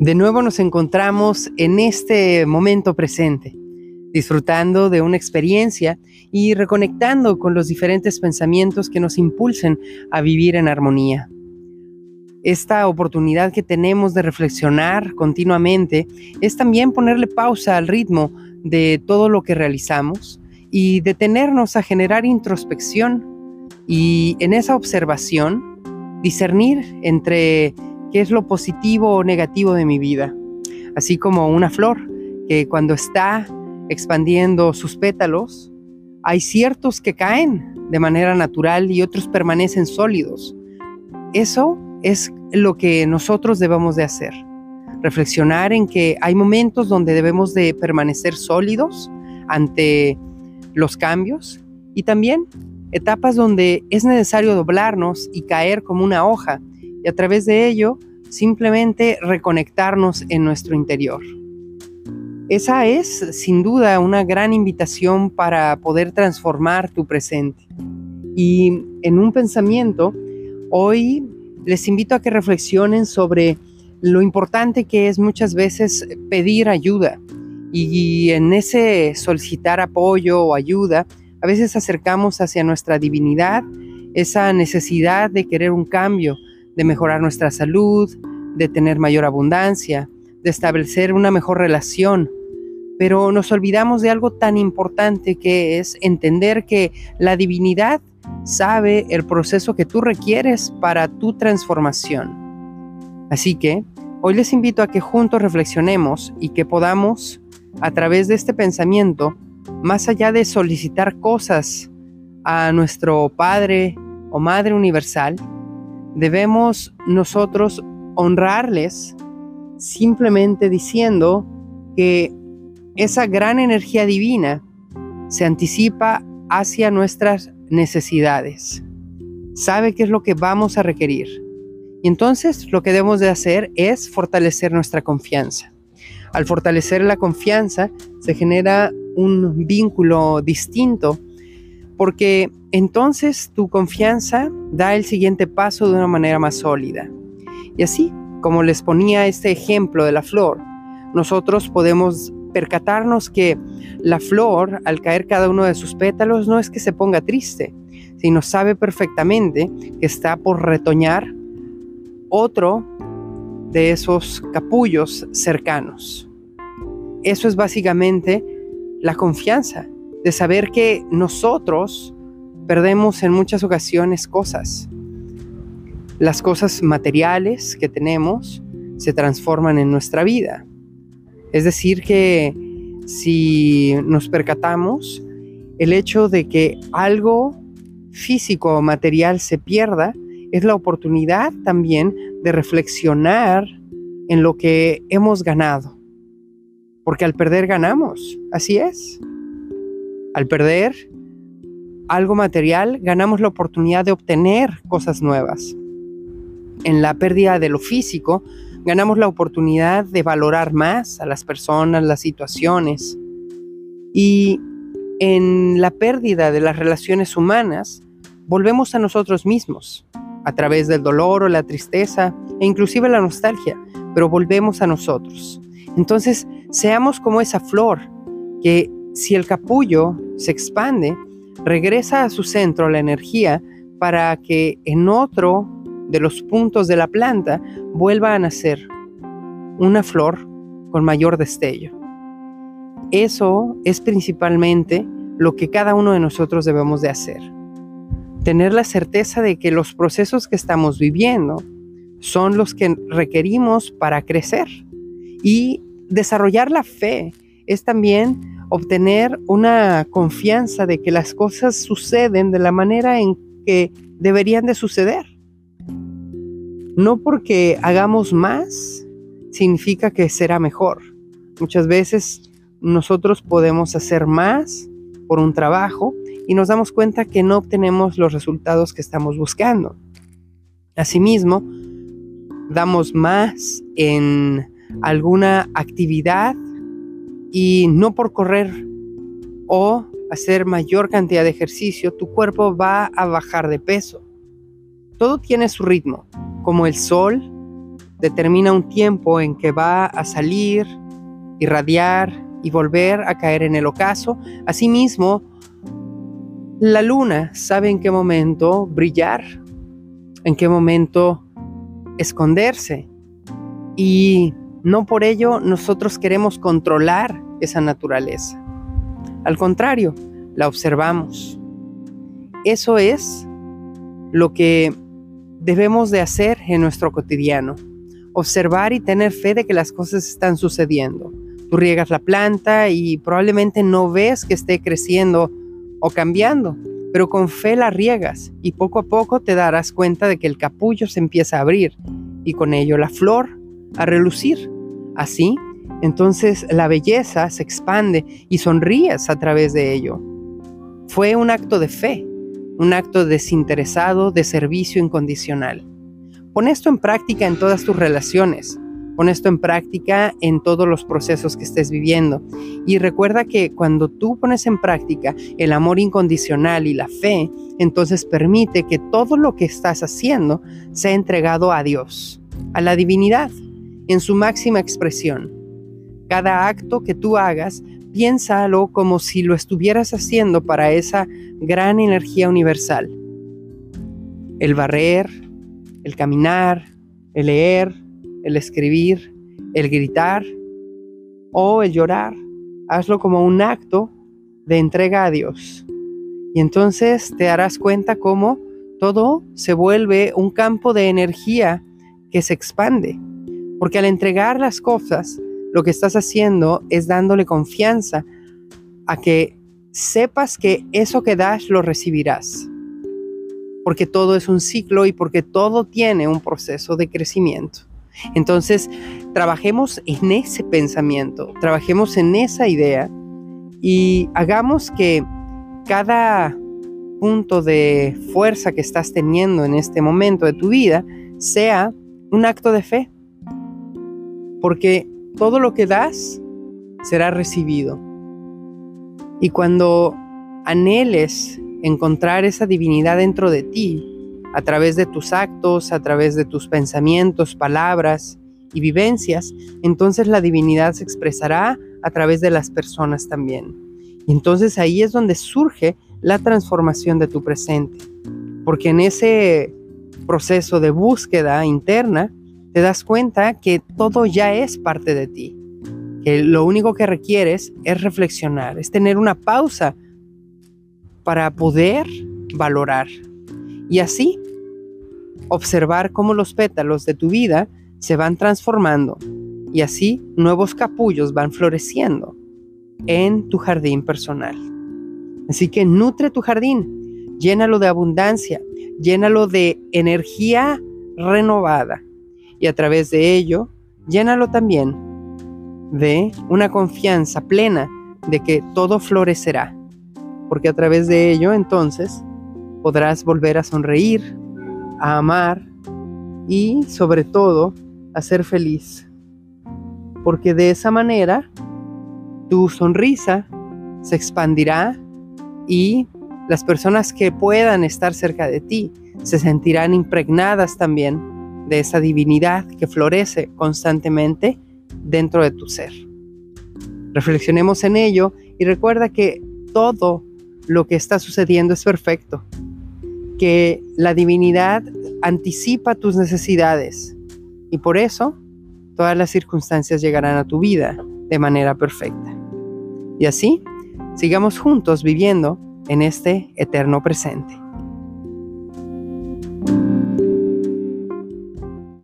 De nuevo nos encontramos en este momento presente, disfrutando de una experiencia y reconectando con los diferentes pensamientos que nos impulsen a vivir en armonía. Esta oportunidad que tenemos de reflexionar continuamente es también ponerle pausa al ritmo de todo lo que realizamos y detenernos a generar introspección y en esa observación discernir entre qué es lo positivo o negativo de mi vida. Así como una flor que cuando está expandiendo sus pétalos, hay ciertos que caen de manera natural y otros permanecen sólidos. Eso es lo que nosotros debemos de hacer. Reflexionar en que hay momentos donde debemos de permanecer sólidos ante los cambios y también etapas donde es necesario doblarnos y caer como una hoja y a través de ello simplemente reconectarnos en nuestro interior. Esa es sin duda una gran invitación para poder transformar tu presente. Y en un pensamiento, hoy les invito a que reflexionen sobre lo importante que es muchas veces pedir ayuda. Y en ese solicitar apoyo o ayuda, a veces acercamos hacia nuestra divinidad esa necesidad de querer un cambio, de mejorar nuestra salud, de tener mayor abundancia, de establecer una mejor relación. Pero nos olvidamos de algo tan importante que es entender que la divinidad sabe el proceso que tú requieres para tu transformación. Así que hoy les invito a que juntos reflexionemos y que podamos, a través de este pensamiento, más allá de solicitar cosas a nuestro Padre o Madre Universal, debemos nosotros honrarles simplemente diciendo que esa gran energía divina se anticipa hacia nuestras necesidades. Sabe qué es lo que vamos a requerir. Y entonces lo que debemos de hacer es fortalecer nuestra confianza. Al fortalecer la confianza se genera un vínculo distinto porque entonces tu confianza da el siguiente paso de una manera más sólida. Y así, como les ponía este ejemplo de la flor, nosotros podemos percatarnos que la flor, al caer cada uno de sus pétalos, no es que se ponga triste, sino sabe perfectamente que está por retoñar otro de esos capullos cercanos. Eso es básicamente la confianza de saber que nosotros perdemos en muchas ocasiones cosas. Las cosas materiales que tenemos se transforman en nuestra vida. Es decir, que si nos percatamos, el hecho de que algo físico o material se pierda es la oportunidad también de reflexionar en lo que hemos ganado. Porque al perder ganamos, así es. Al perder algo material, ganamos la oportunidad de obtener cosas nuevas. En la pérdida de lo físico, ganamos la oportunidad de valorar más a las personas, las situaciones. Y en la pérdida de las relaciones humanas, volvemos a nosotros mismos, a través del dolor o la tristeza e inclusive la nostalgia, pero volvemos a nosotros. Entonces, seamos como esa flor que si el capullo se expande, regresa a su centro la energía para que en otro de los puntos de la planta vuelva a nacer una flor con mayor destello. Eso es principalmente lo que cada uno de nosotros debemos de hacer. Tener la certeza de que los procesos que estamos viviendo son los que requerimos para crecer y desarrollar la fe es también obtener una confianza de que las cosas suceden de la manera en que deberían de suceder. No porque hagamos más significa que será mejor. Muchas veces nosotros podemos hacer más por un trabajo y nos damos cuenta que no obtenemos los resultados que estamos buscando. Asimismo, damos más en alguna actividad y no por correr o hacer mayor cantidad de ejercicio, tu cuerpo va a bajar de peso. Todo tiene su ritmo, como el sol determina un tiempo en que va a salir, irradiar y volver a caer en el ocaso. Asimismo, la luna sabe en qué momento brillar, en qué momento esconderse. Y no por ello nosotros queremos controlar esa naturaleza. Al contrario, la observamos. Eso es lo que debemos de hacer en nuestro cotidiano. Observar y tener fe de que las cosas están sucediendo. Tú riegas la planta y probablemente no ves que esté creciendo o cambiando, pero con fe la riegas y poco a poco te darás cuenta de que el capullo se empieza a abrir y con ello la flor a relucir. Así, entonces la belleza se expande y sonríes a través de ello. Fue un acto de fe, un acto desinteresado de servicio incondicional. Pon esto en práctica en todas tus relaciones. Pon esto en práctica en todos los procesos que estés viviendo. Y recuerda que cuando tú pones en práctica el amor incondicional y la fe, entonces permite que todo lo que estás haciendo sea entregado a Dios, a la divinidad, en su máxima expresión. Cada acto que tú hagas, piénsalo como si lo estuvieras haciendo para esa gran energía universal. El barrer, el caminar, el leer, el escribir, el gritar o el llorar. Hazlo como un acto de entrega a Dios. Y entonces te darás cuenta cómo todo se vuelve un campo de energía que se expande. Porque al entregar las cosas, lo que estás haciendo es dándole confianza a que sepas que eso que das lo recibirás. Porque todo es un ciclo y porque todo tiene un proceso de crecimiento. Entonces, trabajemos en ese pensamiento, trabajemos en esa idea y hagamos que cada punto de fuerza que estás teniendo en este momento de tu vida sea un acto de fe. Porque todo lo que das será recibido. Y cuando anheles encontrar esa divinidad dentro de ti, a través de tus actos, a través de tus pensamientos, palabras y vivencias, entonces la divinidad se expresará a través de las personas también. Y entonces ahí es donde surge la transformación de tu presente. Porque en ese proceso de búsqueda interna, te das cuenta que todo ya es parte de ti. Que lo único que requieres es reflexionar, es tener una pausa para poder valorar. Y así, observar cómo los pétalos de tu vida se van transformando y así nuevos capullos van floreciendo en tu jardín personal. Así que nutre tu jardín, llénalo de abundancia, llénalo de energía renovada y a través de ello, llénalo también de una confianza plena de que todo florecerá, porque a través de ello entonces podrás volver a sonreír, a amar y sobre todo a ser feliz. Porque de esa manera tu sonrisa se expandirá y las personas que puedan estar cerca de ti se sentirán impregnadas también de esa divinidad que florece constantemente dentro de tu ser. Reflexionemos en ello y recuerda que todo lo que está sucediendo es perfecto que la divinidad anticipa tus necesidades y por eso todas las circunstancias llegarán a tu vida de manera perfecta. Y así, sigamos juntos viviendo en este eterno presente.